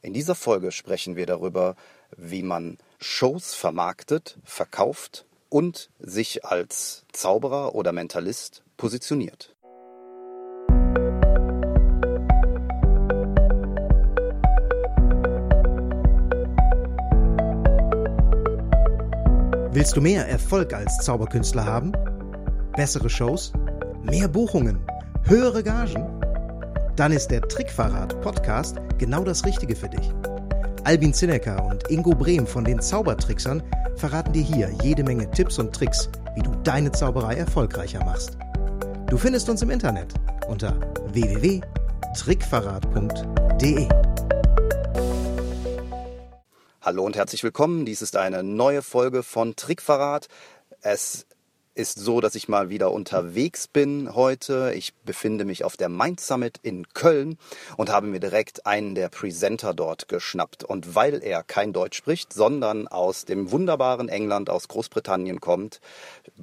In dieser Folge sprechen wir darüber, wie man Shows vermarktet, verkauft und sich als Zauberer oder Mentalist positioniert. Willst du mehr Erfolg als Zauberkünstler haben? Bessere Shows? Mehr Buchungen? Höhere Gagen? Dann ist der Trickverrat Podcast genau das Richtige für dich. Albin Zinecker und Ingo Brehm von den Zaubertricksern verraten dir hier jede Menge Tipps und Tricks, wie du deine Zauberei erfolgreicher machst. Du findest uns im Internet unter www.trickverrat.de. Hallo und herzlich willkommen. Dies ist eine neue Folge von Trickverrat. Es ist so, dass ich mal wieder unterwegs bin heute. Ich befinde mich auf der Mind Summit in Köln und habe mir direkt einen der Presenter dort geschnappt. Und weil er kein Deutsch spricht, sondern aus dem wunderbaren England, aus Großbritannien kommt,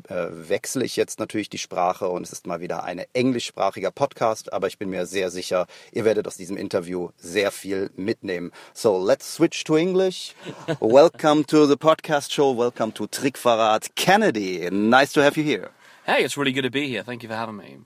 äh, wechsle ich jetzt natürlich die Sprache und es ist mal wieder ein englischsprachiger Podcast, aber ich bin mir sehr sicher, ihr werdet aus diesem Interview sehr viel mitnehmen. So, let's switch to English. Welcome to the podcast show. Welcome to Trickverrat Kennedy. Nice to have you here. Hey, it's really good to be here. Thank you for having me.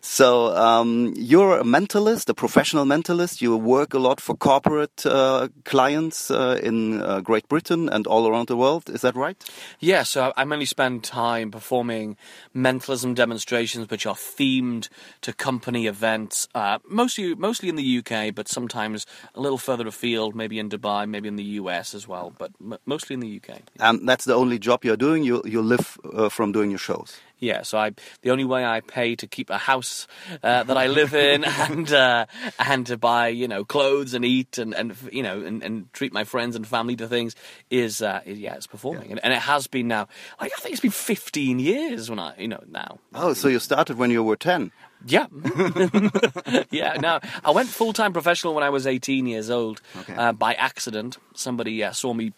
So um, you're a mentalist, a professional mentalist. You work a lot for corporate uh, clients uh, in uh, Great Britain and all around the world. Is that right? Yeah. So I mainly spend time performing mentalism demonstrations, which are themed to company events, uh, mostly mostly in the UK, but sometimes a little further afield, maybe in Dubai, maybe in the US as well, but mostly in the UK. And that's the only job you're doing. You you live uh, from doing your shows. Yeah, so I the only way I pay to keep a house uh, that I live in and uh, and to buy you know clothes and eat and, and you know and, and treat my friends and family to things is, uh, is yeah it's performing yeah. and, and, it has been now like I think it's been 15 years when I you know now. Oh, so you started when you were 10. Yeah, yeah. Now I went full time professional when I was 18 years old okay. Uh, by accident. Somebody uh, saw me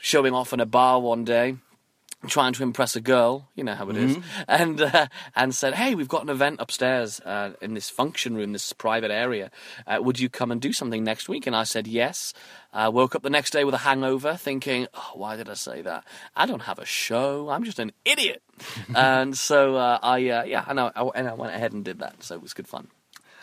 showing off in a bar one day trying to impress a girl, you know how it is, mm-hmm. and uh, and said, "Hey, we've got an event upstairs uh, in this function room, this private area. Uh, would you come and do something next week?" And I said yes. I woke up the next day with a hangover, thinking, oh, "Why did I say that? I don't have a show. I'm just an idiot." and so uh, I, uh, yeah, and I, and I went ahead and did that. So it was good fun.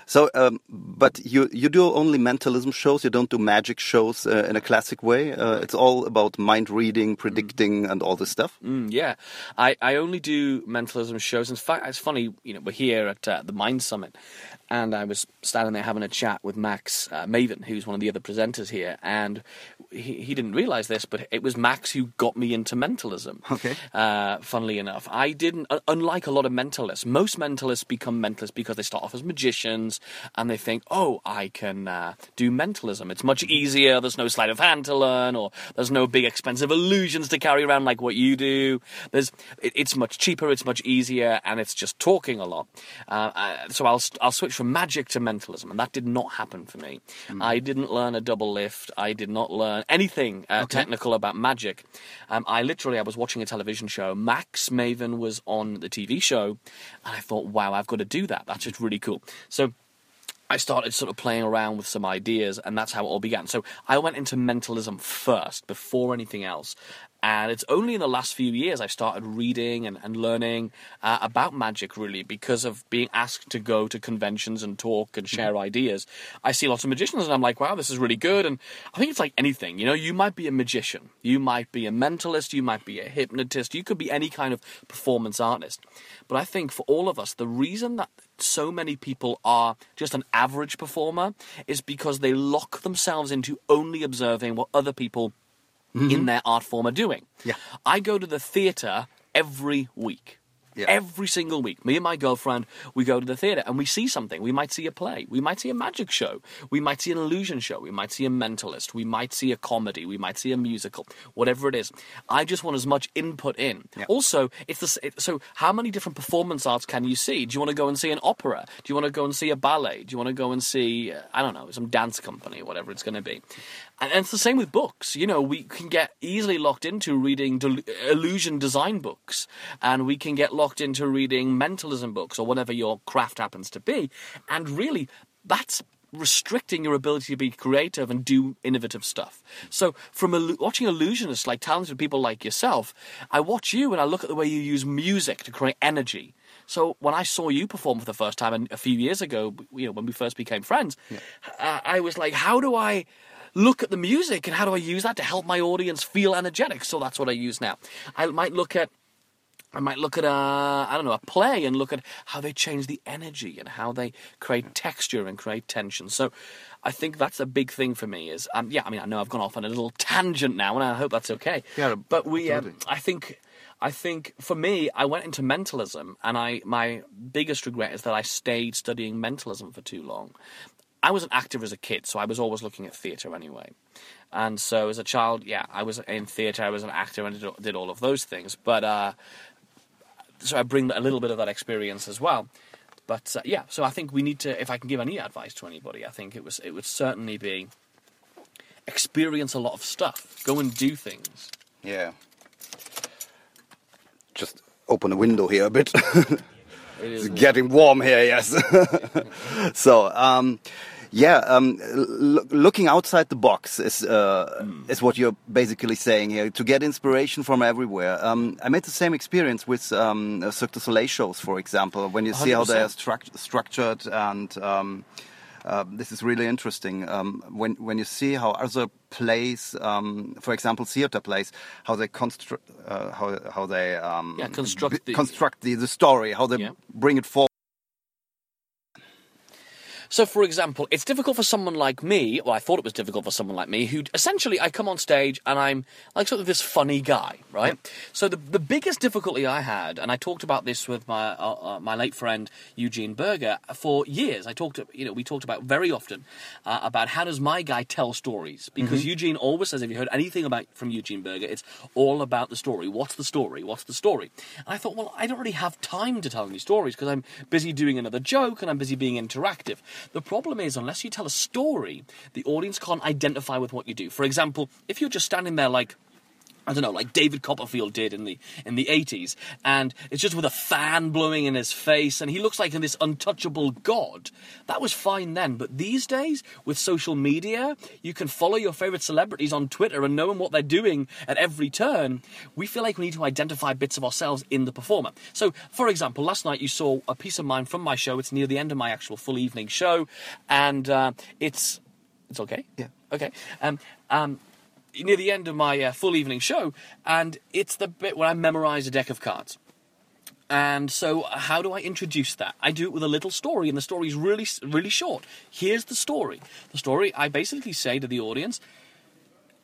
So, um, but you you do only mentalism shows. You don't do magic shows uh, in a classic way. Uh, it's all about mind reading, predicting, mm. and all this stuff. Mm, yeah, I, I only do mentalism shows. In fact, it's funny. You know, we're here at uh, the Mind Summit, and I was standing there having a chat with Max uh, Maven, who's one of the other presenters here, and he, he didn't realize this, but it was Max who got me into mentalism. Okay. Uh, funnily enough, I didn't. Unlike a lot of mentalists, most mentalists become mentalists because they start off as magicians and they think, oh, I can uh, do mentalism. It's much easier. There's no sleight of hand to learn, or there's no big expensive illusions to carry around like what you do. There's, it, it's much cheaper. It's much easier, and it's just talking a lot. Uh, uh so I'll I'll switch from magic to mentalism, and that did not happen for me. Mm. I didn't learn a double lift. I did not learn anything uh, okay. technical about magic. Um, I literally I was watching a television show. Max Maven was on the TV show, and I thought, wow, I've got to do that. That's just really cool. So I started sort of playing around with some ideas, and that's how it all began. So I went into mentalism first, before anything else. And it's only in the last few years I've started reading and, and learning uh, about magic, really, because of being asked to go to conventions and talk and share mm-hmm. ideas. I see lots of magicians, and I'm like, wow, this is really good. And I think it's like anything, you know, you might be a magician, you might be a mentalist, you might be a hypnotist, you could be any kind of performance artist. But I think for all of us, the reason that so many people are just an average performer is because they lock themselves into only observing what other people mm-hmm. in their art form are doing. Yeah. I go to the theatre every week. Yeah. Every single week, me and my girlfriend, we go to the theatre and we see something. We might see a play, we might see a magic show, we might see an illusion show, we might see a mentalist, we might see a comedy, we might see a musical, whatever it is. I just want as much input in. Yeah. Also, it's the, it, so how many different performance arts can you see? Do you want to go and see an opera? Do you want to go and see a ballet? Do you want to go and see, uh, I don't know, some dance company, whatever it's going to be? And, it's the same with books. You know, we can get easily locked into reading del- illusion design books, and we can get locked into reading mentalism books or whatever your craft happens to be. And really, that's restricting your ability to be creative and do innovative stuff. So, from watching illusionists like talented people like yourself, I watch you and I look at the way you use music to create energy. So when I saw you perform for the first time and a few years ago, you know, when we first became friends, uh, I was like, how do I look at the music and how do I use that to help my audience feel energetic? So that's what I use now. I might look at I might look at a, I don't know, a play and look at how they change the energy and how they create texture and create tension. So I think that's a big thing for me is, um, yeah, I mean, I know I've gone off on a little tangent now and I hope that's okay. Yeah, but we, um. I think, I think for me, I went into mentalism and I, my biggest regret is that I stayed studying mentalism for too long. I was an actor as a kid, so I was always looking at theatre anyway. And so as a child, yeah, I was in theatre, I was an actor and did, all of those things. But, uh, so I bring a little bit of that experience as well. But uh, yeah, so I think we need to. If I can give any advice to anybody, I think it was it would certainly be experience a lot of stuff, go and do things. Yeah. Just open the window here a bit. It is It's getting warm here, yes. so, um, yeah, um, looking outside the box is uh, is what you're basically saying here. To get inspiration from everywhere. Um, I made the same experience with um, uh, Cirque du Soleil shows, for example. When you see how they are 100%. struct- structured, and um, uh, this is really interesting. Um, when when you see how other plays, um, for example, theater plays, how they construct, uh, how how they um, Yeah, construct the- construct the, the story, how they Yeah. bring it forward. So, for example, it's difficult for someone like me. Well, I thought it was difficult for someone like me, who essentially I come on stage and I'm like sort of this funny guy, right? So the the biggest difficulty I had, and I talked about this with my uh, uh, my late friend Eugene Burger for years. I talked, you know, we talked about very often uh, about how does my guy tell stories because Eugene always says if you heard anything about from Eugene Burger, it's all about the story. What's the story? What's the story? And I thought, well, I don't really have time to tell any stories because I'm busy doing another joke and I'm busy being interactive. The problem is, unless you tell a story, the audience can't identify with what you do. For example, if you're just standing there like I don't know, like David Copperfield did in the in the eighties, and it's just with a fan blowing in his face, and he looks like this untouchable god. That was fine then, but these days with social media, you can follow your favorite celebrities on Twitter and knowing what they're doing at every turn. We feel like we need to identify bits of ourselves in the performer. So, for example, last night you saw a piece of mine from my show. It's near the end of my actual full evening show, and uh, it's it's okay. Yeah. Okay. Um, um, near the end of my uh, full evening show, and it's the bit where I memorize a deck of cards. And so, how do I introduce that? I do it with a little story, and the story is really, really short. Here's the story. The story I basically say to the audience,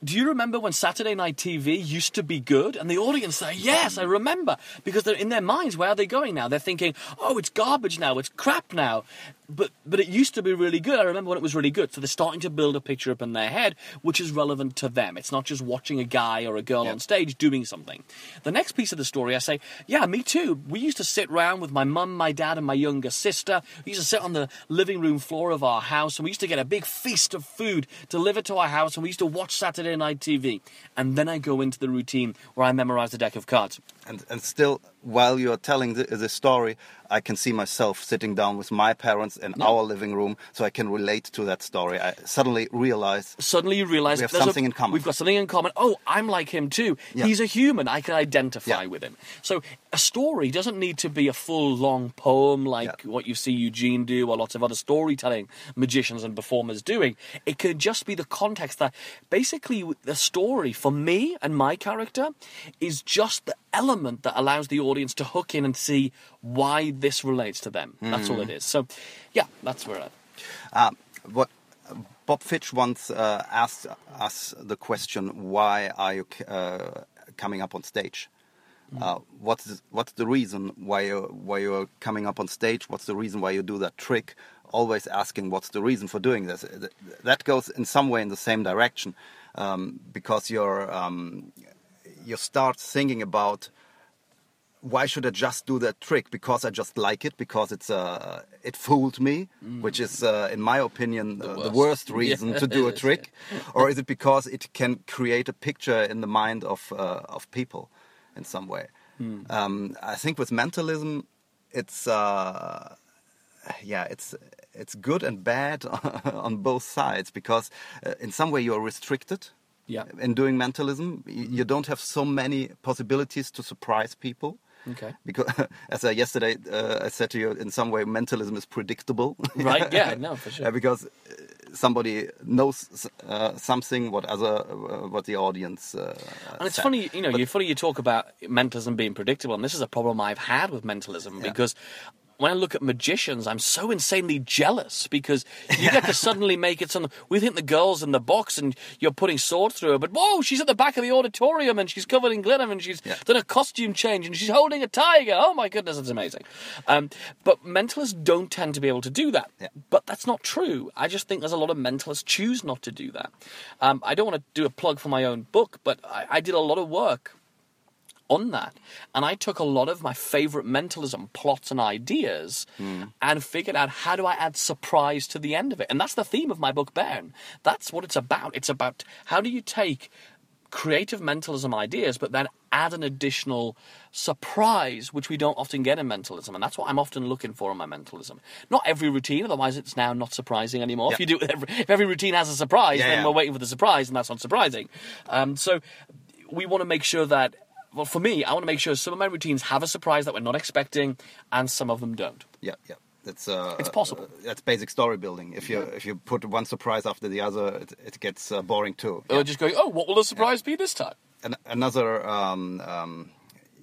do you remember when Saturday Night TV used to be good? And the audience say, Yes, I remember. Because they're in their minds, where are they going now? They're thinking, Oh, it's garbage now, it's crap now. But but it used to be really good. I remember when it was really good. So they're starting to build a picture up in their head which is relevant to them. It's not just watching a guy or a girl Yeah. on stage doing something. The next piece of the story I say, Yeah, me too. We used to sit round with my mum, my dad, and my younger sister. We used to sit on the living room floor of our house and we used to get a big feast of food delivered to our house and we used to watch Saturday night TV. And then I go into the routine where I memorize the deck of cards. And, and still, while you're telling the, the story, I can see myself sitting down with my parents in our living room, so I can relate to that story. I suddenly realize Suddenly you realize We have there's a- something in common. We've got something in common. Oh, I'm like him too. Yeah. He's a human. I can identify Yeah. with him. So a story doesn't need to be a full long poem like Yeah. what you see Eugene do or lots of other storytelling magicians and performers doing. It could just be the context that basically the story for me and my character is just the element that allows the audience to hook in and see why this relates to them. That's all Mm. it is. So yeah, that's where I Uh, what Bob Fitch once uh, asked us the question, "Why are you uh, coming up on stage? Uh, what's what's the reason why you why you're coming up on stage? What's the reason why you do that trick?" Always asking, "What's the reason for doing this?" That goes in some way in the same direction, um, because you're um, you start thinking about why should I just do that trick? Because I just like it. Because it's uh, it fooled me, which is, uh, in my opinion, uh, the, worst. worst reason Yeah, to do a trick. or is it because it can create a picture in the mind of uh, of people in some way? Hmm. Um, I think with mentalism, it's uh, yeah, it's it's good and bad on both sides because uh, in some way you're restricted Yeah. in doing mentalism. Y- You don't have so many possibilities to surprise people. Okay. Because, as I yesterday uh, I said to you, in some way mentalism is predictable. Right, yeah, no, for sure. Uh, because uh, somebody knows uh, something what other uh, what the audience. Uh, And it's said. funny, you know, you're funny you talk about mentalism being predictable, and this is a problem I've had with mentalism because when I look at magicians, I'm so insanely jealous because you get to suddenly make it something. We think the girl's in the box and you're putting swords through her, but whoa, she's at the back of the auditorium and she's covered in glitter and she's Yeah. done a costume change and she's holding a tiger. Oh my goodness, it's amazing. Um, but mentalists don't tend to be able to do that. Yeah. But that's not true. I just think there's a lot of mentalists choose not to do that. Um, I don't want to do a plug for my own book, but I, I did a lot of work on that. And I took a lot of my favorite mentalism plots and ideas and figured out how do I add surprise to the end of it. And that's the theme of my book, Bairn. That's what it's about. It's about how do you take creative mentalism ideas, but then add an additional surprise, which we don't often get in mentalism. And that's what I'm often looking for in my mentalism. Not every routine, otherwise it's now not surprising anymore. If you do every, if every routine has a surprise, Yeah, then yeah. we're waiting for the surprise, and that's not surprising. Um, so we want to make sure that, well, for me, I want to make sure some of my routines have a surprise that we're not expecting, and some of them don't. Yeah, yeah. That's uh, It's possible. uh, that's basic story building. If you if you put one surprise after the other, it, it gets uh, boring too. Or just going, oh, what will the surprise be this time? An- another um, um,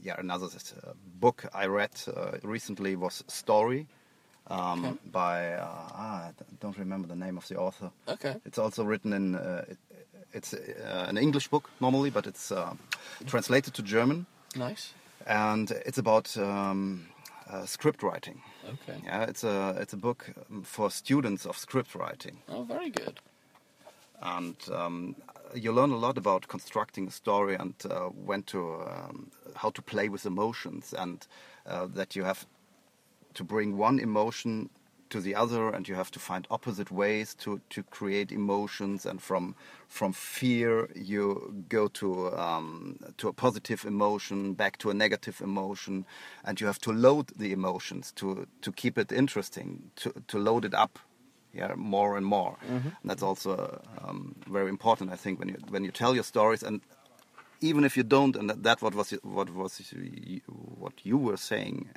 yeah another uh, book I read uh, recently was Story um, Okay. by uh, ah, I don't remember the name of the author. Okay. It's also written in it's uh, an English book normally, but it's uh, translated to German, Nice. and it's about um, uh, script writing. Okay. Yeah, it's a it's a book um, for students of script writing, Oh, very good. and um, you learn a lot about constructing a story and uh, when to um, how to play with emotions, and uh, that you have to bring one emotion to the other, and you have to find opposite ways to to create emotions, and from from fear you go to um, to a positive emotion, back to a negative emotion, and you have to load the emotions to to keep it interesting, to to load it up, yeah, more and more. And that's also um, very important, I think, when you when you tell your stories. And even if you don't, and that, that what was what was what you were saying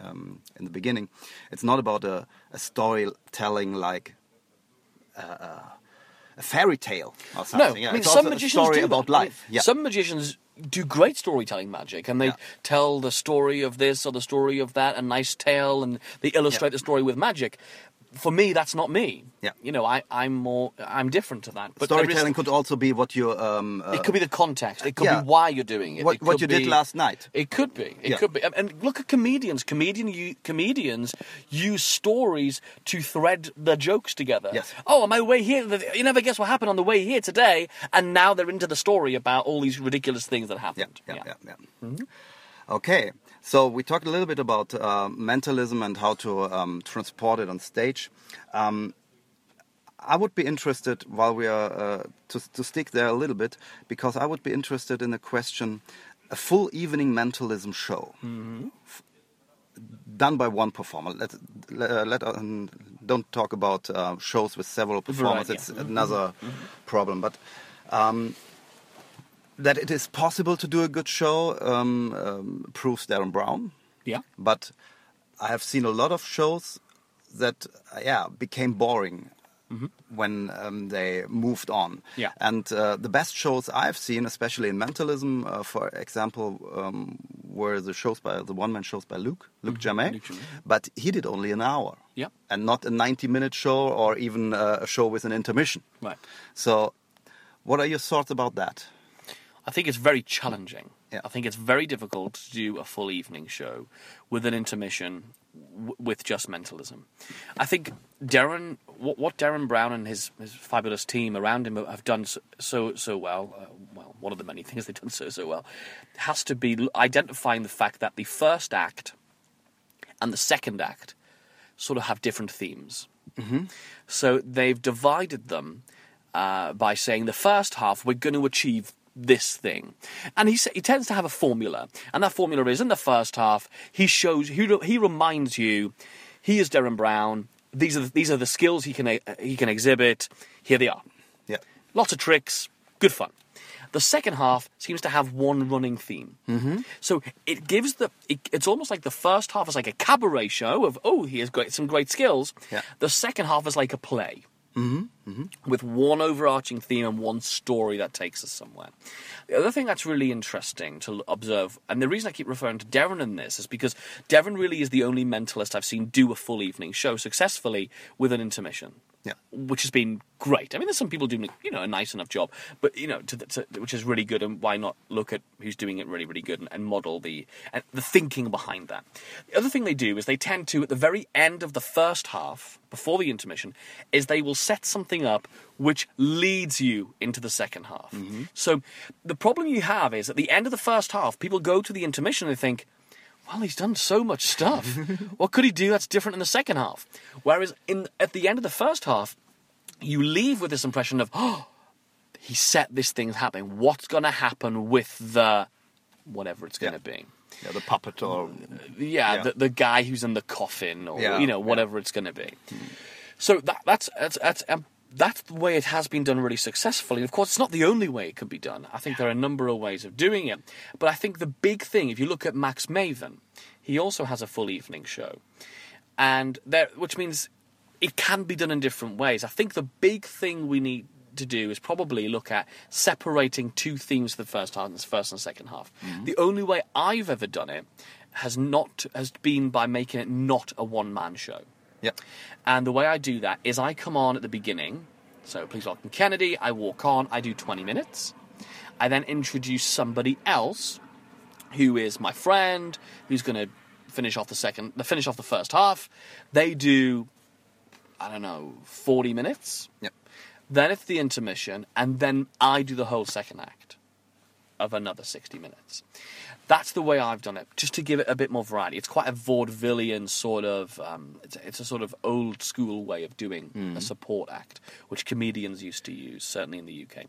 um, in the beginning, it's not about a, a storytelling like uh, a fairy tale or No, something. yeah, I mean some magicians story do about that. I mean, life. yeah, Some magicians do great storytelling magic, and they Yeah. tell the story of this or the story of that, a nice tale, and they illustrate the story with magic. For me, that's not me. Yeah. You know, I, I'm more, I'm different to that. But there is- storytelling could also be what you um, uh, it could be the context. It could yeah. be why you're doing it. what, it what you did last night. It could be. It Yeah. could be. And- look at comedians. Comedian you, comedians use stories to thread their jokes together. Yes. Oh, on my way here, you never guess what happened on the way here today, and now they're into the story about all these ridiculous things that Yeah, happened. yeah, yeah. yeah. Okay, so we talked a little bit about uh, mentalism and how to um, transport it on stage. Um, I would be interested, while we are uh, to, to stick there a little bit, because I would be interested in the question: a full evening mentalism show. F- Done by one performer. Let let, uh, let um, don't talk about uh, shows with several performers. yeah. It's another problem. But um, that it is possible to do a good show um, um, proves Derren Brown. Yeah. But I have seen a lot of shows that, uh, yeah, became boring when um, they moved on. Yeah. And uh, the best shows I've seen, especially in mentalism, uh, for example, um, were the shows by the one-man shows by Luke, Luke Jermay. Luke Jermay. But he did only an hour. Yeah. And not a 90-minute show or even uh, a show with an intermission. Right. So, what are your thoughts about that? I think it's very challenging. Yeah. I think it's very difficult to do a full evening show with an intermission w- with just mentalism. I think Derren, what, what Derren Brown and his, his fabulous team around him have done so so, so well, uh, well, one of the many things they've done so so well, has to be identifying the fact that the first act and the second act sort of have different themes. So they've divided them uh, by saying the first half we're going to achieve this thing, and he he tends to have a formula, and that formula is in the first half he shows he he reminds you he is Derren Brown. these are the, these are the skills he can he can exhibit. Here they are. Yeah. Lots of tricks, good fun. The second half seems to have one running theme. Mm-hmm. So it gives the. It, it's almost like the first half is like a cabaret show of oh he has great some great skills. Yeah. The second half is like a play. Mm-hmm. With one overarching theme and one story that takes us somewhere. The other thing that's really interesting to observe, and the reason I keep referring to Derren in this is because Derren really is the only mentalist I've seen do a full evening show successfully with an intermission Yeah. which has been great. I mean, there's some people doing you know a nice enough job, but you know, to, the- to, which is really good. And why not look at who's doing it really, really good and, and model the and the thinking behind that. The other thing they do is they tend to at the very end of the first half, before the intermission, is they will set something up which leads you into the second half. Mm-hmm. So the problem you have is at the end of the first half, people go to the intermission and they think well, he's done so much stuff. what could he do that's different in the second half? Whereas in at the end of the first half, you leave with this impression of, oh, he set this thing happening. What's going to happen with the whatever it's going to Yeah. be? Yeah, the puppet or Yeah, Yeah. The, the guy who's in the coffin, or Yeah, you know, whatever it's going to be. So that, that's that's that's, um, that's the way it has been done really successfully. Of course, it's not the only way it could be done. I think there are a number of ways of doing it. But I think the big thing, if you look at Max Maven, he also has a full evening show, and there, which means it can be done in different ways. I think the big thing we need to do is probably look at separating two themes for the first half and the first and second half. Mm-hmm. The only way I've ever done it has not has been by making it not a one man show. Yeah. And the way I do that is I come on at the beginning. So please welcome Kennedy. I walk on. I do 20 minutes. I then introduce somebody else who is my friend, who's going to finish off the second, the finish off the first half. They do, I don't know, 40 minutes. Yeah. Then it's the intermission, and then I do the whole second act of another 60 minutes. That's the way I've done it, just to give it a bit more variety. It's quite a vaudevillian sort of, um, it's, it's a sort of old school way of doing a support act, which comedians used to use, certainly in the UK,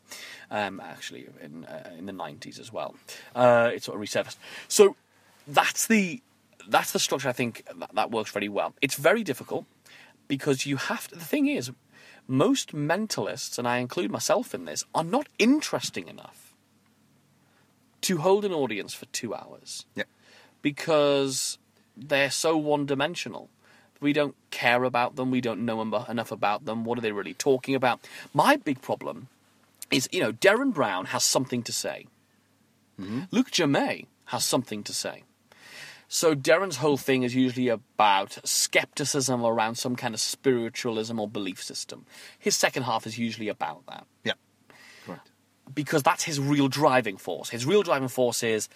um, actually in, uh, in the 90s as well. Uh, it sort of resurfaced. So that's the, that's the structure I think that, that works very well. It's very difficult because you have to, the thing is, most mentalists, and I include myself in this, are not interesting enough to hold an audience for two hours Yeah. because they're so one dimensional. We don't care about them. We don't know enough about them. What are they really talking about? My big problem is, you know, Derren Brown has something to say. Mm-hmm. Luke Jermay has something to say. So Derren's whole thing is usually about skepticism around some kind of spiritualism or belief system. His second half is usually about that Yeah. Because that's his real driving force. His real driving force is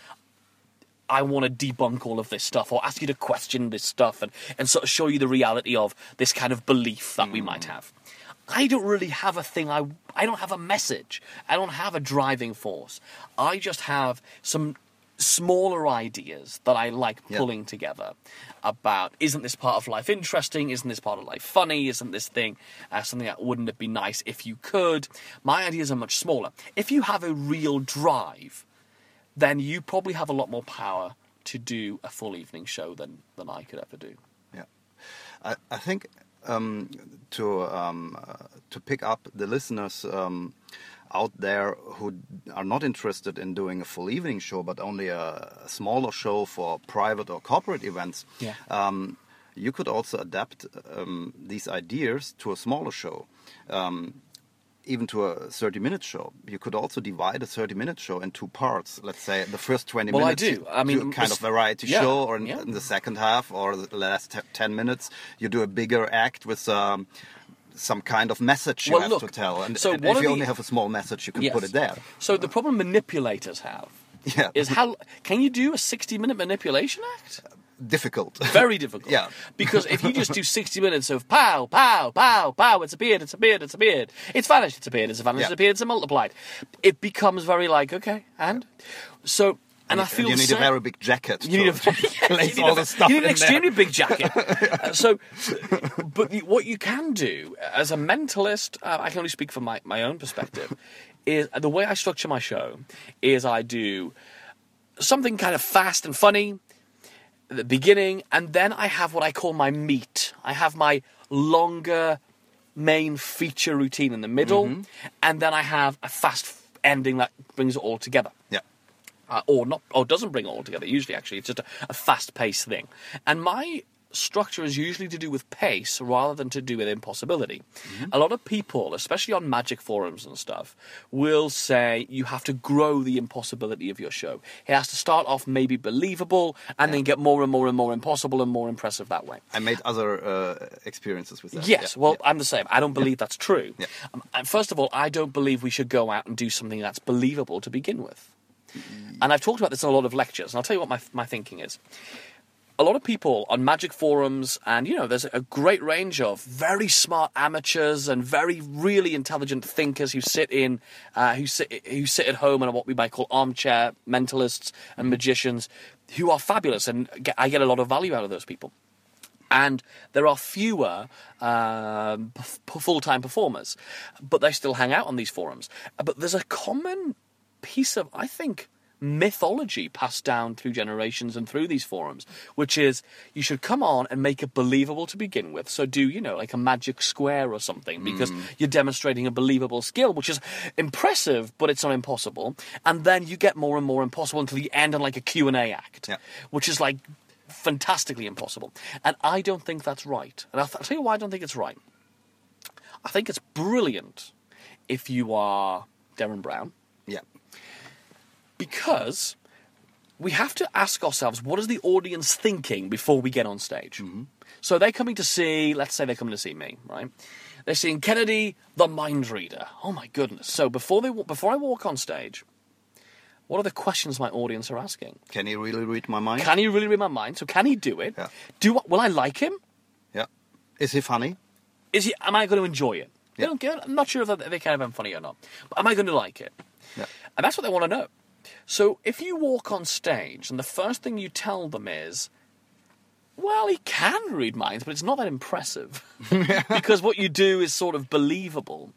I want to debunk all of this stuff or ask you to question this stuff and, and sort of show you the reality of this kind of belief that we might hmm. have. I don't really have a thing I I don't have a message. I don't have a driving force. I just have some smaller ideas that I like pulling together about isn't this part of life interesting? Isn't this part of life funny? Isn't this thing uh, something that wouldn't it be nice if you could? My ideas are much smaller. If you have a real drive, then you probably have a lot more power to do a full evening show than, than I could ever do. Yeah, I, I think um, to um, uh, to pick up the listeners um, out there who are not interested in doing a full evening show, but only a, a smaller show for private or corporate events. Yeah. Um, you could also adapt um, these ideas to a smaller show. Um, even to a 30 minute show. You could also divide a 30 minute show in two parts. Let's say the first 20 Well, I minutes do. I mean, kind of variety yeah, show, or in, yeah. in the second half or the last t- 10 minutes, you do a bigger act with um, some kind of message you Well, have look, to tell. And, so and if you the- only have a small message, you can Yes. put it there. So the problem manipulators have Yeah. is how can you do a 60 minute manipulation act? Difficult. Very difficult. Yeah. Because if you just do 60 minutes of pow, pow, pow, pow, it's appeared, it's appeared, it's appeared, it's vanished, it's appeared, it's vanished, Yeah. it's appeared, it's multiplied, it becomes very like, okay, and? So, and I feel you need same- a very big jacket. You need a, yes, you need all the stuff you need an there. extremely big jacket. Uh, so, but what you can do as a mentalist, uh, I can only speak from my, my own perspective, is the way I structure my show is I do something kind of fast and funny at the beginning, and then I have what I call my meat. I have my longer main feature routine in the middle, Mm-hmm. and then I have a fast ending that brings it all together. Yeah. Uh, or not, or doesn't bring it all together. Usually, actually, it's just a, a fast-paced thing. And my structure is usually to do with pace rather than to do with impossibility. A lot of people, especially on magic forums and stuff, will say you have to grow the impossibility of your show. It has to start off maybe believable and then get more and more and more impossible and more impressive that way. I made other uh, experiences with that. Yes, Yeah, well, yeah. I'm the same. I don't believe that's true. Yeah. Um, and first of all, I don't believe we should go out and do something that's believable to begin with. And I've talked about this in a lot of lectures, and I'll tell you what my, my thinking is. A lot of people on magic forums, and you know, there's a great range of very smart amateurs and very really intelligent thinkers who sit in, uh, who sit who sit at home and are what we might call armchair mentalists and magicians, who are fabulous, and get, I get a lot of value out of those people and there are fewer um, p- full-time performers, but they still hang out on these forums. Uh, But there's a common piece of, I think, mythology passed down through generations and through these forums, which is you should come on and make it believable to begin with. So do, you know, like a magic square or something, because mm. you're demonstrating a believable skill, which is impressive, but it's not impossible. And then you get more and more impossible until you end on like a Q&A act, Yeah. which is like fantastically impossible. And I don't think that's right. And I'll, th- I'll tell you why I don't think it's right. I think it's brilliant if you are Derren Brown. Because we have to ask ourselves what is the audience thinking before we get on stage. Mm-hmm. So they're coming to see, let's say they're coming to see me, right? They're seeing Kennedy, the mind reader. Oh my goodness! So before they before I walk on stage, what are the questions my audience are asking? Can he really read my mind? Can he really read my mind? So can he do it? Yeah. Do will I like him? yeah. Is he funny? Is he? Am I going to enjoy it? They Yeah. don't care. I'm not sure if they- they care if I'm funny or not. But am I going to like it? Yeah. And that's what they want to know. So if you walk on stage and the first thing you tell them is, well, he can read minds, but it's not that impressive. because what you do is sort of believable.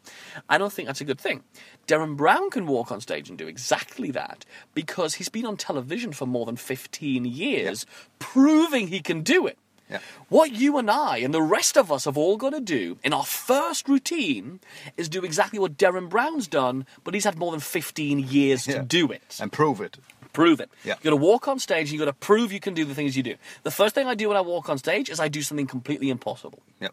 I don't think that's a good thing. Derren Brown can walk on stage and do exactly that because he's been on television for more than 15 years, proving he can do it. Yeah. What you and I and the rest of us have all got to do in our first routine is do exactly what Derren Brown's done, but he's had more than 15 years Yeah. to do it. And prove it. Prove it. Yeah. You've got to walk on stage and you've got to prove you can do the things you do. The first thing I do when I walk on stage is I do something completely impossible Yeah.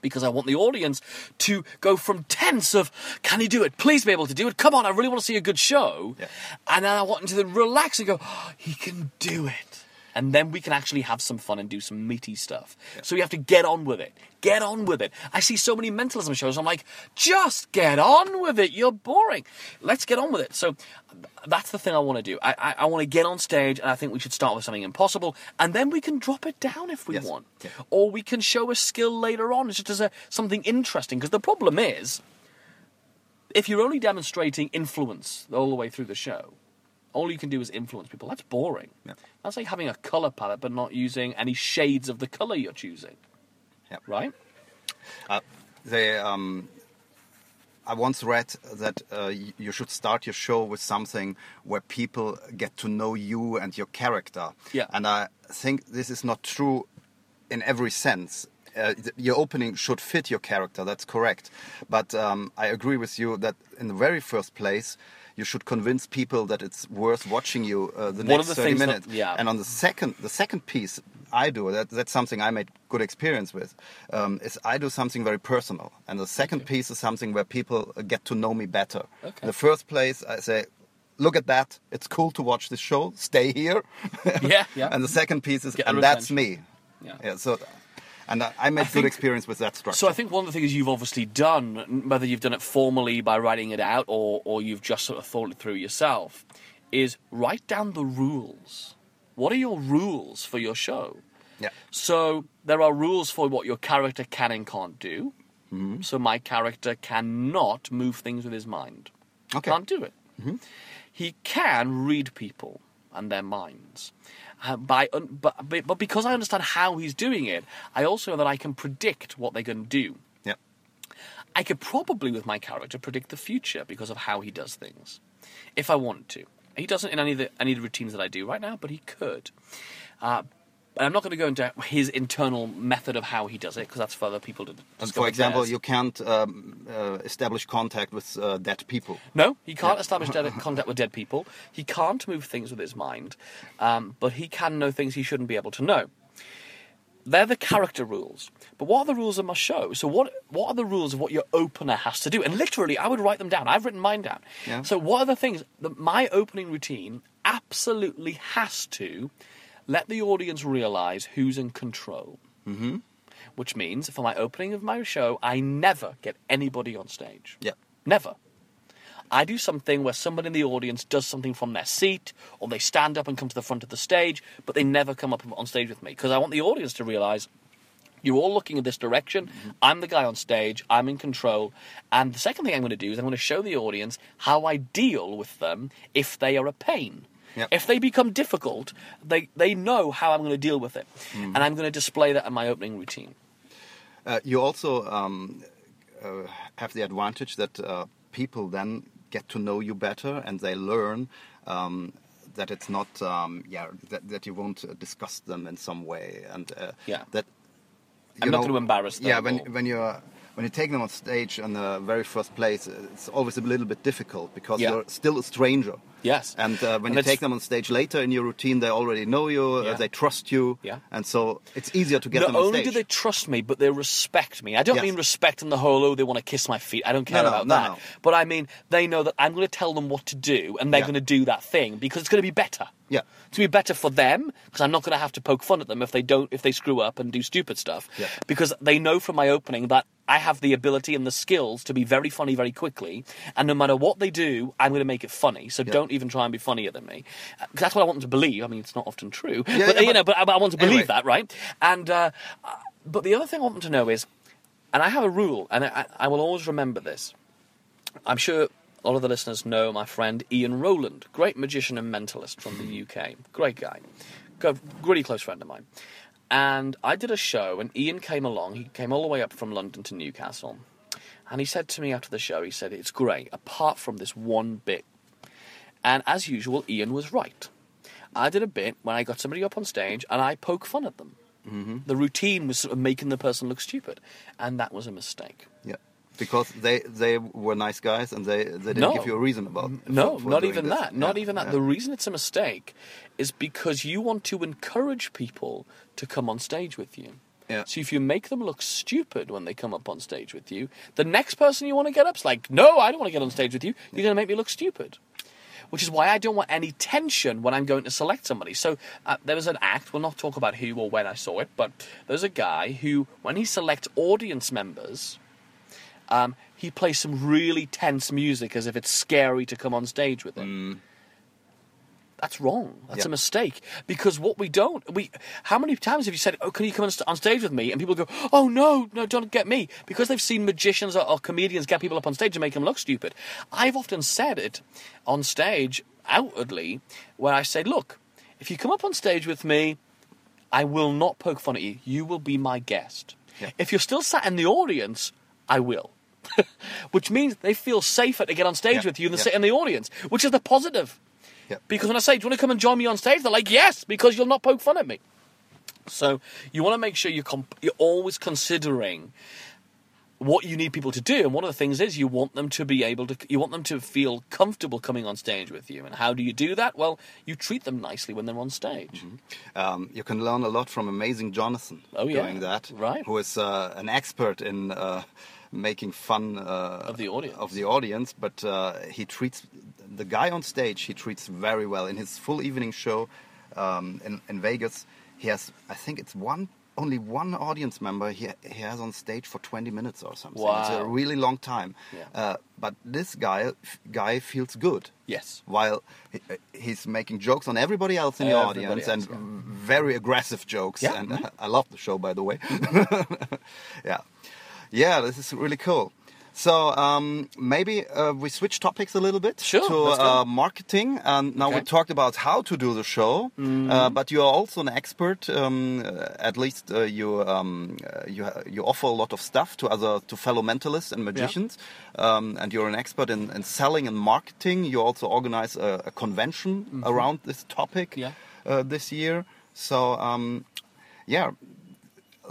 because I want the audience to go from tense of can he do it? Please be able to do it. Come on, I really want to see a good show. Yeah. And then I want them to relax and go, oh, he can do it. And then we can actually have some fun and do some meaty stuff. So you have to get on with it. Get on with it. I see so many mentalism shows. I'm like, just get on with it. You're boring. Let's get on with it. So that's the thing I want to do. I, I, I want to get on stage, and I think we should start with something impossible, and then we can drop it down if we Yes. want Yeah. or we can show a skill later on just as a something interesting. Because the problem is, if you're only demonstrating influence all the way through the show, all you can do is influence people. That's boring. Yeah. That's like having a color palette but not using any shades of the color you're choosing. Yeah. Right? Uh, they, um, I once read that uh, you should start your show with something where people get to know you and your character. Yeah. And I think this is not true in every sense. Uh, your opening should fit your character, that's correct. But um, I agree with you that in the very first place, you should convince people that it's worth watching you uh, the One next of the 30 things that- minutes. yeah. And on the second, the second piece I do, that, that's something I made good experience with, um, is I do something very personal. And the second piece is something where people uh, get to know me better. Okay. In the first place, I say, look at that. It's cool to watch this show. Stay here. Yeah, yeah. and the second piece is, Get and that's me. Yeah. So, and I, I made think- good experience with that structure. So I think one of the things you've obviously done, whether you've done it formally by writing it out or, or you've just sort of thought it through yourself, is write down the rules. What are your rules for your show? yeah. So there are rules for what your character can and can't do. Mm-hmm. So my character cannot move things with his mind. Okay. Can't do it. He can read people and their minds. By un- but but because I understand how he's doing it, I also know that I can predict what they're going to do. Yeah. I could probably, with my character, predict the future because of how he does things, if I wanted to. He doesn't in any of the any of the routines that I do right now, but he could. Uh, And I'm not going to go into his internal method of how he does it because that's for other people to. And for example, theirs. you can't um, uh, establish contact with uh, dead people. No, he can't establish dead, contact with dead people. He can't move things with his mind, um, but he can know things he shouldn't be able to know. They're the character rules. But what are the rules of my show? So what what are the rules of what your opener has to do? And literally, I would write them down. I've written mine down. Yeah. So what are the things that my opening routine absolutely has to let the audience realize who's in control? Mm-hmm. Which means for my opening of my show, I never get anybody on stage. Yeah. Never. I do something where somebody in the audience does something from their seat, or they stand up and come to the front of the stage, but they never come up on stage with me because I want the audience to realize you're all looking in this direction. I'm the guy on stage. I'm in control. And the second thing I'm going to do is I'm going to show the audience how I deal with them if they are a pain. Yep. If they become difficult, they, they know how I'm going to deal with it. And I'm going to display that in my opening routine. Uh, you also um, uh, have the advantage that uh, people then get to know you better and they learn um, that it's not um, yeah that, that you won't uh, discuss them in some way and uh, Yeah. that I'm you not know- gonna embarrass them Yeah, when or- when you're when you take them on stage in the very first place, it's always a little bit difficult because Yeah. you're still a stranger. Yes. And uh, when And you take them on stage later in your routine, they already know you, uh, they trust you, Yeah. and so it's easier to get Not them on only do they trust me, but they respect me. I don't Yes. mean respect in the whole, oh, they want to kiss my feet. I don't care No, about no, that. no. But I mean, they know that I'm going to tell them what to do, and they're Yeah. going to do that thing because it's going to be better. Yeah. It's going to be better for them because I'm not going to have to poke fun at them if they don't, if they screw up and do stupid stuff. Yeah. Because they know from my opening that I have the ability and the skills to be very funny very quickly, and no matter what they do, I'm going to make it funny. So don't even try and be funnier than me, because that's what I want them to believe. I mean, it's not often true, Yeah, but yeah, you know, but, I- but I want to believe Anyway. that, right? And uh, uh, but the other thing I want them to know is, and I have a rule, and I, I will always remember this. I'm sure a lot of the listeners know my friend Ian Rowland, great magician and mentalist from the UK, great guy, really close friend of mine. And I did a show, and Ian came along. He came all the way up from London to Newcastle, and he said to me after the show, he said, "It's great, apart from this one bit." And as usual, Ian was right. I did a bit when I got somebody up on stage and I poke fun at them. Mm-hmm. The routine was sort of making the person look stupid, and that was a mistake. yeah, because they they were nice guys and they they didn't No. give you a reason about. No, for- not even this. that. Not Yeah, even that. yeah. The reason it's a mistake is because you want to encourage people to come on stage with you. Yeah. So if you make them look stupid when they come up on stage with you, the next person you want to get up's like, no, I don't want to get on stage with you. You're going to make me look stupid. Which is why I don't want any tension when I'm going to select somebody. So uh, there was an act. We'll not talk about who or when I saw it, but there's a guy who, when he selects audience members, um, he plays some really tense music as if it's scary to come on stage with him. That's wrong. That's Yeah. a mistake. Because what we don't, we, how many times have you said, "Oh, can you come on stage with me?" And people go, "Oh no, no, don't get me," because they've seen magicians or, or comedians get people up on stage and make them look stupid. I've often said it on stage outwardly, where I say, "Look, if you come up on stage with me, I will not poke fun at you. You will be my guest. Yeah. If you're still sat in the audience, I will." which means they feel safer to get on stage Yeah, with you than yeah. sit in the audience, which is the positive. Because when I say, "Do you want to come and join me on stage?" they're like, "Yes," because you'll not poke fun at me. So you want to make sure you're comp- you're always considering what you need people to do, and one of the things is you want them to be able to you want them to feel comfortable coming on stage with you. And how do you do that? Well, you treat them nicely when they're on stage. Um, you can learn a lot from Amazing Jonathan Oh, yeah. doing that, Right. Who is uh, an expert in uh, making fun uh, Of the audience. Of the audience, but uh, he treats the guy on stage. He treats very well in his full evening show um, in, in Vegas. He has, I think, it's one. Only one audience member he, he has on stage for 20 minutes or something. Wow. It's a really long time. Yeah. Uh, but this guy guy feels good Yes. while he, uh, he's making jokes on everybody else in the Everybody audience else, and yeah. very aggressive jokes. Yeah. And uh, I love the show, by the way. yeah, yeah, this is really cool. So um, maybe uh, we switch topics a little bit Sure, to uh, marketing. And now we Okay. Mm-hmm. talked about how to do the show, uh, but you are also an expert. Um, uh, at least uh, you um, uh, you you offer a lot of stuff to other to fellow mentalists and magicians, um, and you're an expert in, in selling and marketing. You also organize a, a convention around this topic. Yeah. uh, this year. So um, yeah.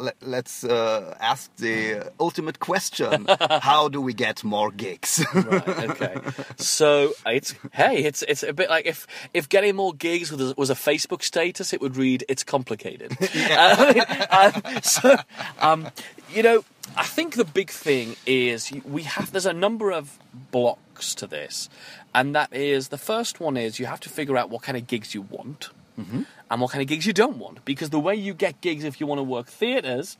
Let, let's uh, ask the ultimate question: How do we get more gigs? right, okay. So it's hey, it's it's a bit like if if getting more gigs was a, was a Facebook status, it would read "It's complicated." Uh, um, so, um, you know, I think the big thing is we have. There's a number of blocks to this, and that is the first one is you have to figure out what kind of gigs you want. And what kind of gigs you don't want, because the way you get gigs if you want to work theatres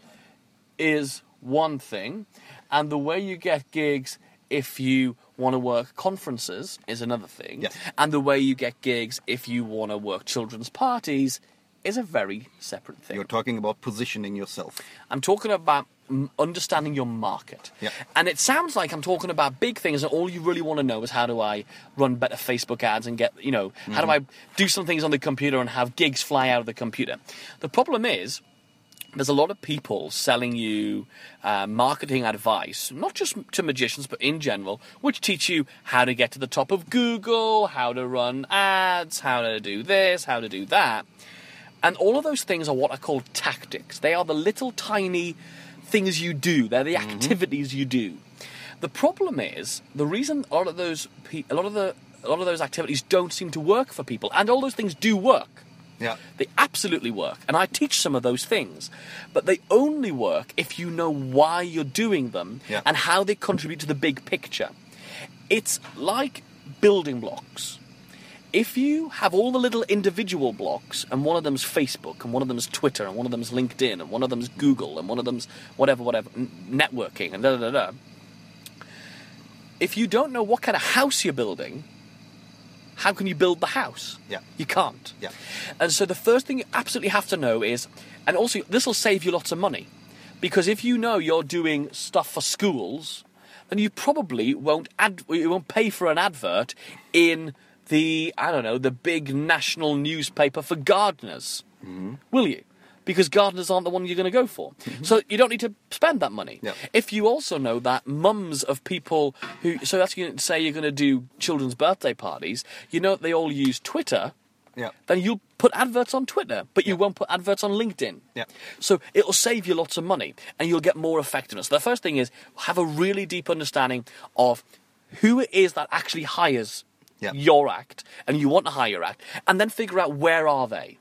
is one thing, and the way you get gigs if you want to work conferences is another thing, and the way you get gigs if you want to work children's parties is a very separate thing. You're talking about positioning yourself. I'm talking about understanding your market. Yeah. And it sounds like I'm talking about big things, and all you really want to know is how do I run better Facebook ads and get, you know, how do I do some things on the computer and have gigs fly out of the computer. The problem is, there's a lot of people selling you uh, marketing advice, not just to magicians, but in general, which teach you how to get to the top of Google, how to run ads, how to do this, how to do that. And all of those things are what are called tactics. They are the little tiny things you do. They're the mm-hmm. activities you do. The problem is the reason a lot of those pe- a lot of the a lot of those activities don't seem to work for people, and all those things do work. Yeah. They absolutely work, and I teach some of those things, but they only work if you know why you're doing them Yeah. and how they contribute to the big picture. It's like building blocks. If you have all the little individual blocks, and one of them's Facebook, and one of them's Twitter, and one of them's LinkedIn, and one of them's Google, and one of them's whatever, whatever, networking, and da da da da. If you don't know what kind of house you're building, how can you build the house? Yeah. You can't. Yeah. And so the first thing you absolutely have to know is, and also this will save you lots of money, because if you know you're doing stuff for schools, then you probably won't ad- you won't pay for an advert in the I don't know the big national newspaper for gardeners, mm-hmm. will you? Because gardeners aren't the one you're going to go for, mm-hmm. so you don't need to spend that money. Yeah. If you also know that mums of people who, so that's going to say you're going to do children's birthday parties, you know that they all use Twitter Yeah. then you'll put adverts on Twitter, but you won't put adverts on LinkedIn. Yeah. So it'll save you lots of money and you'll get more effectiveness. The first thing is have a really deep understanding of who it is that actually hires Yeah. your act and you want to hire your act, and then figure out where are they.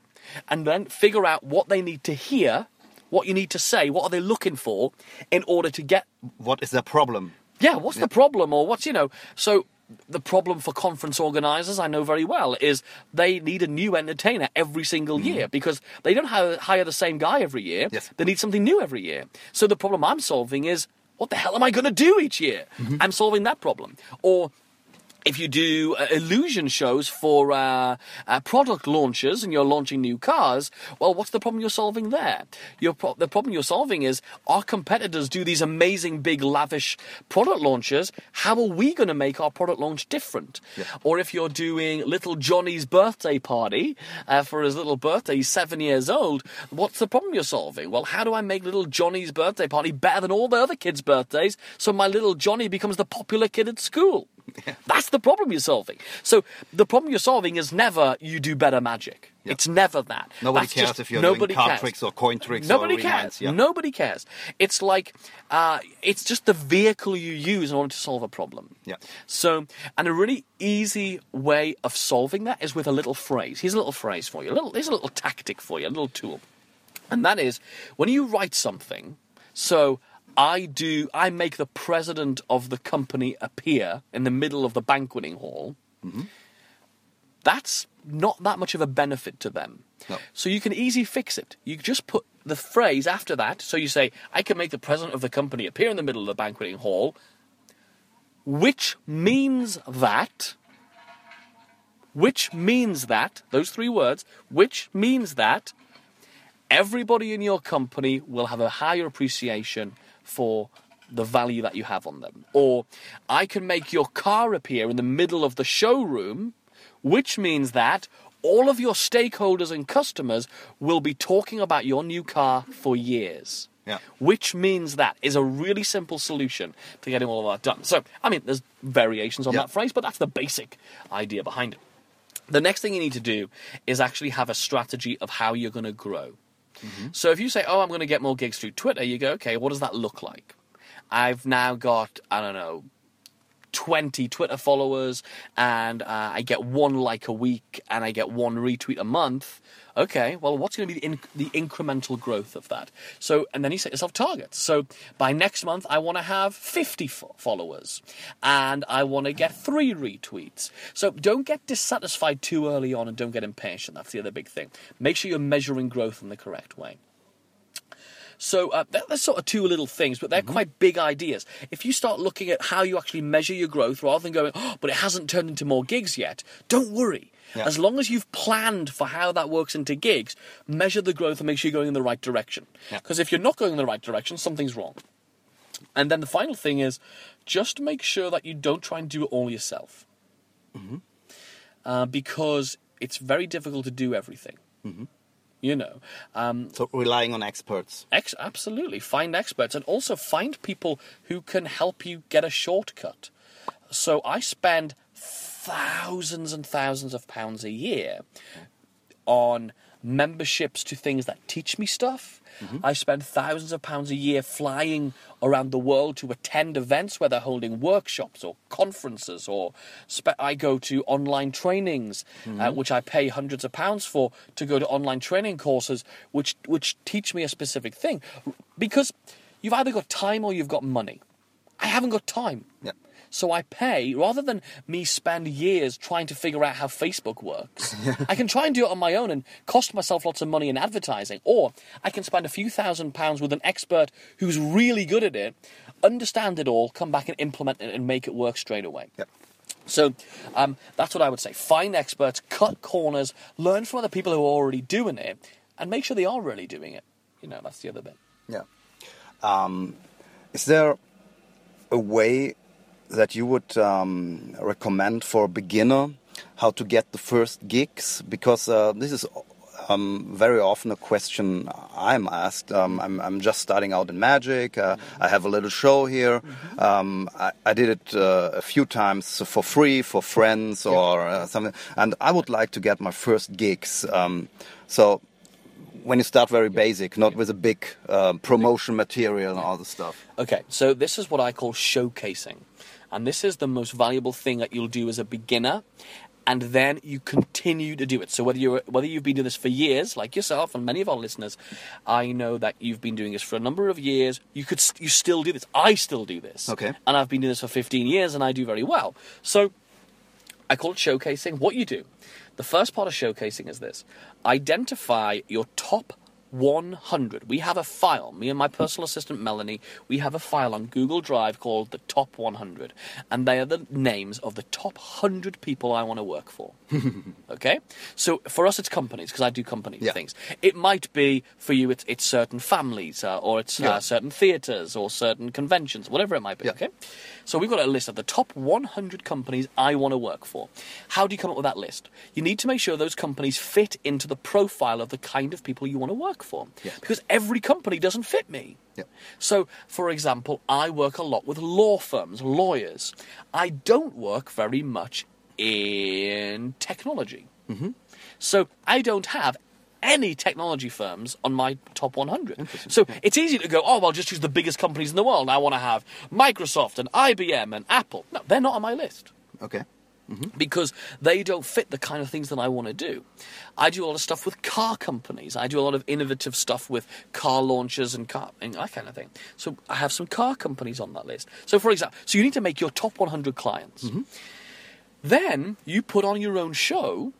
And then figure out what they need to hear, what you need to say, what are they looking for in order to get What is the problem? yeah, what's the problem? Or what's, you know, so the problem for conference organizers, I know very well, is they need a new entertainer every single mm-hmm. year because they don't hire, hire the same guy every year. Yes. They need something new every year. So the problem I'm solving is what the hell am I going to do each year? Mm-hmm. I'm solving that problem. Or if you do uh, illusion shows for uh, uh, product launches and you're launching new cars, well, what's the problem you're solving there? Your pro- the problem you're solving is our competitors do these amazing, big, lavish product launches. How are we going to make our product launch different? Or if you're doing little Johnny's birthday party uh, for his little birthday, he's seven years old, what's the problem you're solving? Well, how do I make little Johnny's birthday party better than all the other kids' birthdays so my little Johnny becomes the popular kid at school? That's the problem you're solving. So the problem you're solving is never you do better magic. Yeah. It's never that. Nobody That's cares just- if you're nobody doing card cares. tricks or coin tricks Nobody or cares. reminds. Yeah. Nobody cares. It's like uh, it's just the vehicle you use in order to solve a problem. Yeah. So, and a really easy way of solving that is with a little phrase. Here's a little phrase for you. A little, here's a little tactic for you. A little tool, and that is when you write something. So. I do. I make the president of the company appear in the middle of the banqueting hall. Mm-hmm. That's not that much of a benefit to them. No. So you can easily fix it. You just put the phrase after that. So you say, I can make the president of the company appear in the middle of the banqueting hall, which means that, which means that, those three words, which means that everybody in your company will have a higher appreciation for the value that you have on them. Or I can make your car appear in the middle of the showroom, which means that all of your stakeholders and customers will be talking about your new car for years. Yeah. Which means that is a really simple solution to getting all of that done. So, I mean, there's variations on Yeah. that phrase, but that's the basic idea behind it. The next thing you need to do is actually have a strategy of how you're going to grow. Mm-hmm. So if you say, "Oh, I'm going to get more gigs through Twitter," you go, "Okay, what does that look like?" I've now got I don't know 20 Twitter followers and uh, I get one like a week and I get one retweet a month. Okay, well, what's going to be the, in- the incremental growth of that? So, and then you set yourself targets. So, by next month, I want to have 50 fo- followers and I want to get three retweets. So, don't get dissatisfied too early on and don't get impatient. That's the other big thing. Make sure you're measuring growth in the correct way. So uh, that- that's sort of two little things, but they're quite big ideas. If you start looking at how you actually measure your growth rather than going, oh, but it hasn't turned into more gigs yet, don't worry. Yeah. As long as you've planned for how that works into gigs, measure the growth and make sure you're going in the right direction. Yeah. Because if you're not going in the right direction, something's wrong. And then the final thing is just make sure that you don't try and do it all yourself. Uh, because it's very difficult to do everything. You know, um, So relying on experts. Ex- absolutely. Find experts and also find people who can help you get a shortcut. So I spend thousands and thousands of pounds a year on memberships to things that teach me stuff. I spend thousands of pounds a year flying around the world to attend events where they're holding workshops or conferences, or spe- I go to online trainings, uh, which I pay hundreds of pounds for to go to online training courses, which which teach me a specific thing, because you've either got time or you've got money. I haven't got time. Yeah. So I pay rather than me spend years trying to figure out how Facebook works. I can try and do it on my own and cost myself lots of money in advertising, or I can spend a few thousand pounds with an expert who's really good at it, understand it all, come back and implement it and make it work straight away. Yeah. So um, that's what I would say. Find experts, cut corners, learn from other people who are already doing it, and make sure they are really doing it. You know, that's the other bit. Yeah. Um, is there a way that you would um, recommend for a beginner how to get the first gigs? Because uh, this is um, very often a question I'm asked. Um, I'm, I'm just starting out in magic. Uh, I have a little show here. Um, I, I did it uh, a few times for free for friends or uh, something, and I would like to get my first gigs. Um, so when you start very basic, not with a big uh, promotion material and all the stuff. Okay, so this is what I call showcasing. And this is the most valuable thing that you'll do as a beginner. And then you continue to do it. So whether you're whether you've been doing this for years, like yourself and many of our listeners, I know that you've been doing this for a number of years. You could you still do this. I still do this. Okay. And I've been doing this for 15 years, and I do very well. So I call it showcasing. What you do, the first part of showcasing is this identify your top 100. We have a file, me and my personal assistant Melanie, we have a file on Google Drive called the Top 100. And they are the names of the top 100 people I want to work for. okay? So for us, it's companies, because I do company Yeah. things. It might be, for you, it's, it's certain families, uh, or it's Yeah. uh, certain theatres, or certain conventions, whatever it might be. Yeah. Okay? So we've got a list of the top 100 companies I want to work for. How do you come up with that list? You need to make sure those companies fit into the profile of the kind of people you want to work for. Yeah. Because every company doesn't fit me. Yeah. So, for example, I work a lot with law firms, lawyers. I don't work very much in technology. Mm-hmm. So, I don't have any technology firms on my top 100. So, it's easy to go, oh, well, I'll just choose the biggest companies in the world. I want to have Microsoft and IBM and Apple. No, they're not on my list Okay. Mm-hmm. because they don't fit the kind of things that I want to do. I do a lot of stuff with car companies. I do a lot of innovative stuff with car launches and car and that kind of thing. So I have some car companies on that list. So for example, so you need to make your top 100 clients. Mm-hmm. Then you put on your own show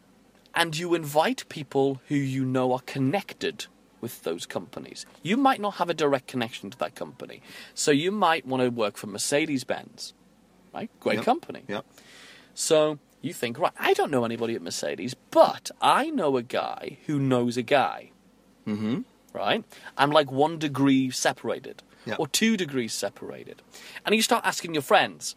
and you invite people who you know are connected with those companies. You might not have a direct connection to that company. So you might want to work for Mercedes Benz. Right? Great Yep. company. Yeah. So you think, right, I don't know anybody at Mercedes, but I know a guy who knows a guy. Mm-hmm. Right? I'm like one degree separated, Yeah. or two degrees separated. And you start asking your friends,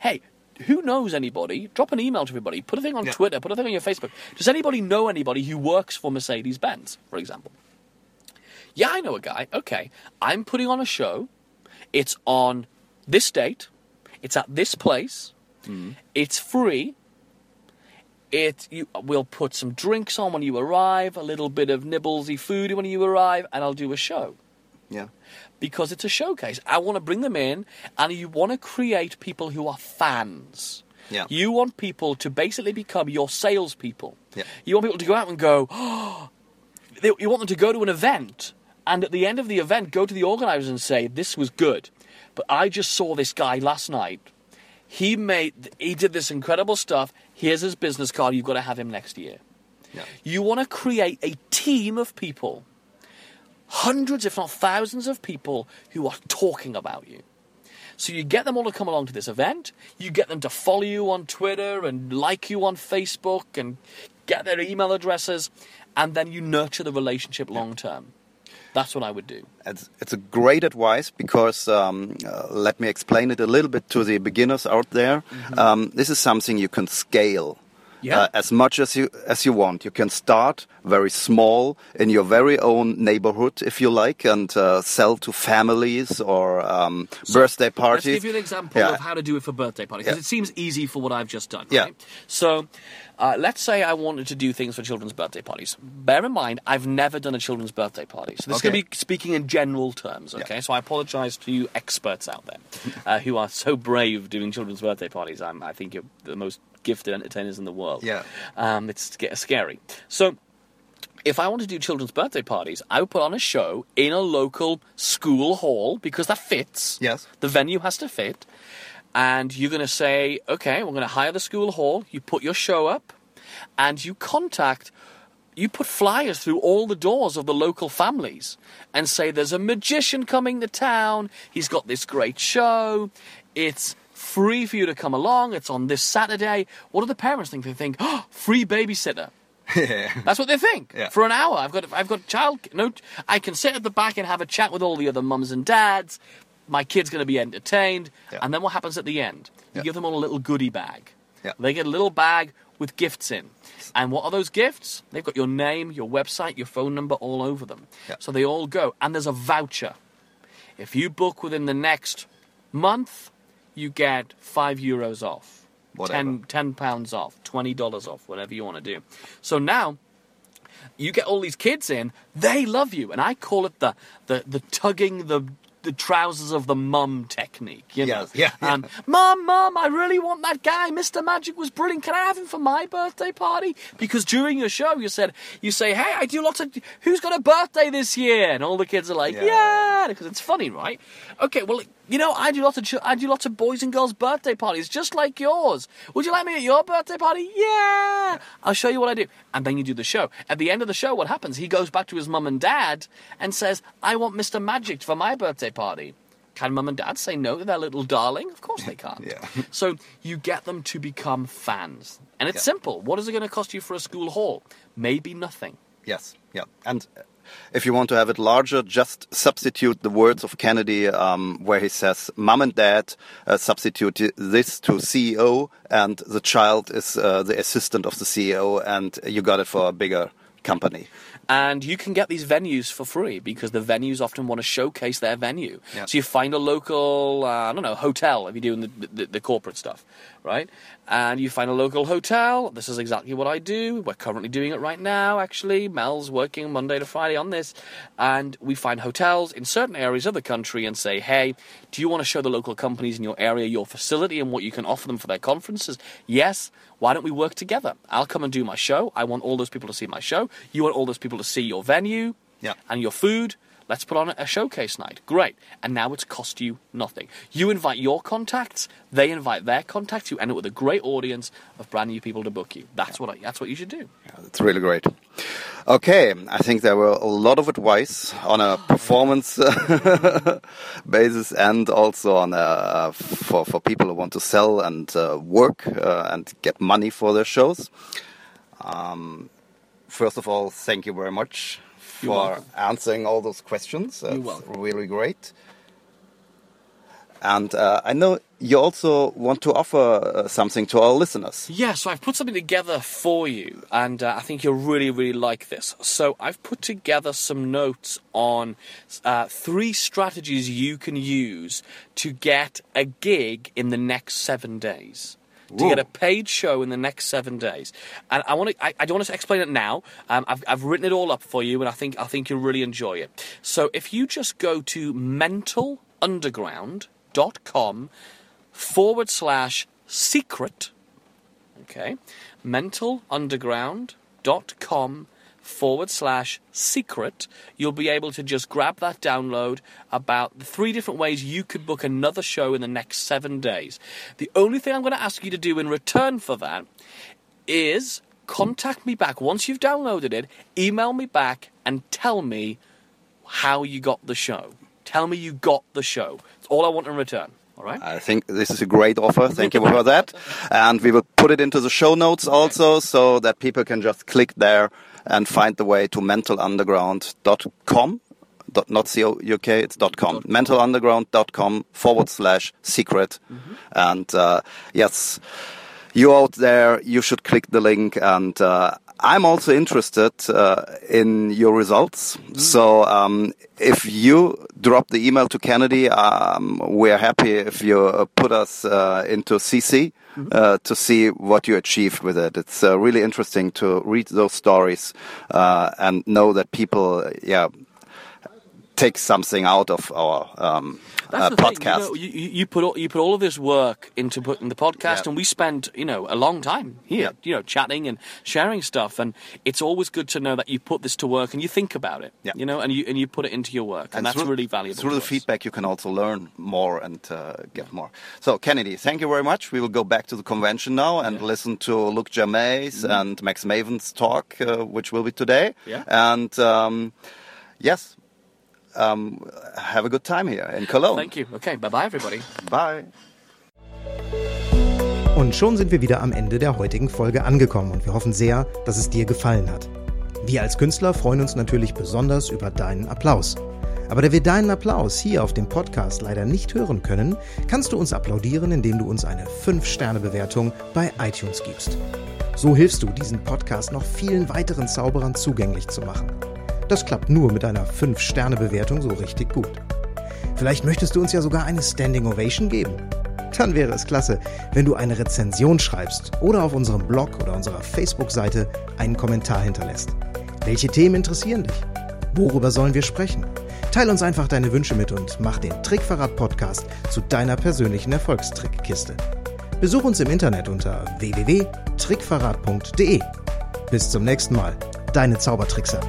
hey, who knows anybody? Drop an email to everybody, put a thing on Yeah. Twitter, put a thing on your Facebook. Does anybody know anybody who works for Mercedes Benz, for example? Yeah, I know a guy. Okay. I'm putting on a show. It's on this date. It's at this place. Mm-hmm. It's free. It you we'll put some drinks on when you arrive, a little bit of nibblesy food when you arrive, and I'll do a show Yeah. because it's a showcase. I want to bring them in, and you want to create people who are fans. Yeah. You want people to basically become your salespeople. Yeah. You want people to go out and go, oh, they, you want them to go to an event, and at the end of the event, go to the organisers and say, this was good, but I just saw this guy last night. He made, he did this incredible stuff. Here's his business card. You've got to have him next year. Yeah. You want to create a team of people, hundreds, if not thousands, of people who are talking about you. So you get them all to come along to this event. You get them to follow you on Twitter and like you on Facebook and get their email addresses, and then you nurture the relationship long term. That's what I would do. It's, it's a great advice because um, uh, let me explain it a little bit to the beginners out there. Um, this is something you can scale. Yeah. Uh, as much as you as you want, you can start very small in your very own neighborhood, if you like, and uh, sell to families or um, birthday parties. Let's give you an example Yeah. of how to do it for birthday parties because Yeah. it seems easy for what I've just done. Yeah. Right? So, uh, let's say I wanted to do things for children's birthday parties. Bear in mind, I've never done a children's birthday party, so this is going to be speaking in general terms. Okay, so I apologise to you experts out there uh, who are so brave doing children's birthday parties. I'm, I think you're the most gifted entertainers in the world. Yeah. um, it's scary. So if I want to do children's birthday parties, I would put on a show in a local school hall because that fits. Yes. The venue has to fit. And you're going to say, okay, we're going to hire the school hall. You put your show up and you contact, you put flyers through all the doors of the local families and say, there's a magician coming to town. He's got this great show. It's free for you to come along. It's on this Saturday. What do the parents think? They think, oh, free babysitter. That's what they think. Yeah. For an hour, I've got I've got child. No, I can sit at the back and have a chat with all the other mums and dads. My kid's going to be entertained, Yeah. and then what happens at the end? You Yeah. give them all a little goodie bag. Yeah. They get a little bag with gifts in, and what are those gifts? They've got your name, your website, your phone number all over them. Yeah. So they all go, and there's a voucher. If you book within the next month, you get five euros off. Whatever. 10, 10 pounds off, twenty dollars off, whatever you want to do. So now you get all these kids in, they love you, and I call it the the, the tugging the the trousers of the mum technique. You know, yeah, yeah. Um, mum, mum, I really want that guy. Mr. Magic was brilliant. Can I have him for my birthday party? Because during your show, you said you say, "Hey, I do lots of. Who's got a birthday this year?" And all the kids are like, Yeah. "Yeah," because it's funny, right? Okay, well, you know, I do lots of ch- I do lots of boys and girls birthday parties, just like yours. Would you like me at your birthday party? Yeah, I'll show you what I do. And then you do the show. At the end of the show, what happens? He goes back to his mum and dad and says, "I want Mr. Magic for my birthday party." Can mum and dad say no to their little darling? Of course they can't. Yeah. So you get them to become fans. And it's Yeah. simple. What is it going to cost you for a school hall? Maybe nothing. Yes, yeah. And uh, if you want to have it larger, just substitute the words of Kennedy um, where he says, Mom and Dad, uh, substitute this to CEO, and the child is uh, the assistant of the CEO, and you got it for a bigger company. And you can get these venues for free because the venues often want to showcase their venue. Yeah. So you find a local, uh, I don't know, hotel if you're doing the, the, the corporate stuff, right? And you find a local hotel. This is exactly what I do. We're currently doing it right now, actually. Mel's working Monday to Friday on this. And we find hotels in certain areas of the country and say, hey, do you want to show the local companies in your area your facility and what you can offer them for their conferences? Yes. Why don't we work together? I'll come and do my show. I want all those people to see my show. You want all those people to see your venue Yeah. and your food. Let's put on a showcase night. Great. And now it's cost you nothing. You invite your contacts, they invite their contacts, you end up with a great audience of brand new people to book you. That's what I, that's what you should do. It's really great. Okay, I think there were a lot of advice on a performance basis and also on a, for for people who want to sell and uh, work uh, and get money for their shows. Um, first of all, thank you very much for answering all those questions. That's welcome. really great. And uh, I know you also want to offer uh, something to our listeners. Yeah, so I've put something together for you, and uh, I think you'll really, really like this. So I've put together some notes on uh, three strategies you can use to get a gig in the next seven days. To get a paid show in the next seven days. And I want to, I, I don't want to explain it now. Um, I've, I've written it all up for you, and I think I think you'll really enjoy it. So if you just go to mentalunderground.com forward slash secret, okay, mentalunderground.com forward slash secret, you'll be able to just grab that download about the three different ways you could book another show in the next seven days. The only thing I'm going to ask you to do in return for that is contact me back once you've downloaded it, email me back and tell me how you got the show. Tell me you got the show. It's all I want in return. All right. I think this is a great offer. Thank you for that. And we will put it into the show notes also so that people can just click there and find the way to mentalunderground.com. Dot, not C-O-U-K, it's dot .com. mentalunderground.com forward slash secret. Mm-hmm. And uh, yes, you out there, you should click the link. And uh, I'm also interested uh, in your results. Mm-hmm. So um, if you drop the email to Kennedy, um, we're happy if you uh, put us uh, into CC. Uh, to see what you achieved with it, it's uh, really interesting to read those stories uh, and know that people, yeah, take something out of our um, uh, the thing, podcast. you, know, you, you put all, you put all of this work into putting the podcast, Yeah. and we spend you know a long time here, Yeah. you know, chatting and sharing stuff, and it's always good to know that you put this to work and you think about it, Yeah. you know, and you and you put it into your work, and, that's through- really valuable. Through the us. feedback, you can also learn more and uh, get more. So, Kennedy, thank you very much. We will go back to the convention now and listen to Luke Jermay and Max Maven's talk, uh, which will be today. Yeah. And um, yes, um, have a good time here in Cologne. Thank you. Okay, bye bye, everybody. Bye. Und schon sind wir wieder am Ende der heutigen Folge angekommen und wir hoffen sehr, dass es dir gefallen hat. Wir als Künstler freuen uns natürlich besonders über deinen Applaus. Aber da wir deinen Applaus hier auf dem Podcast leider nicht hören können, kannst du uns applaudieren, indem du uns eine 5-Sterne-Bewertung bei iTunes gibst. So hilfst du, diesen Podcast noch vielen weiteren Zauberern zugänglich zu machen. Das klappt nur mit einer 5-Sterne-Bewertung so richtig gut. Vielleicht möchtest du uns ja sogar eine Standing Ovation geben. Dann wäre es klasse, wenn du eine Rezension schreibst oder auf unserem Blog oder unserer Facebook-Seite einen Kommentar hinterlässt. Welche Themen interessieren dich? Worüber sollen wir sprechen? Teil uns einfach deine Wünsche mit und mach den Trickverrat-Podcast zu deiner persönlichen Erfolgstrickkiste. Besuch uns im Internet unter www.trickverrat.de. Bis zum nächsten Mal, deine Zaubertrickser.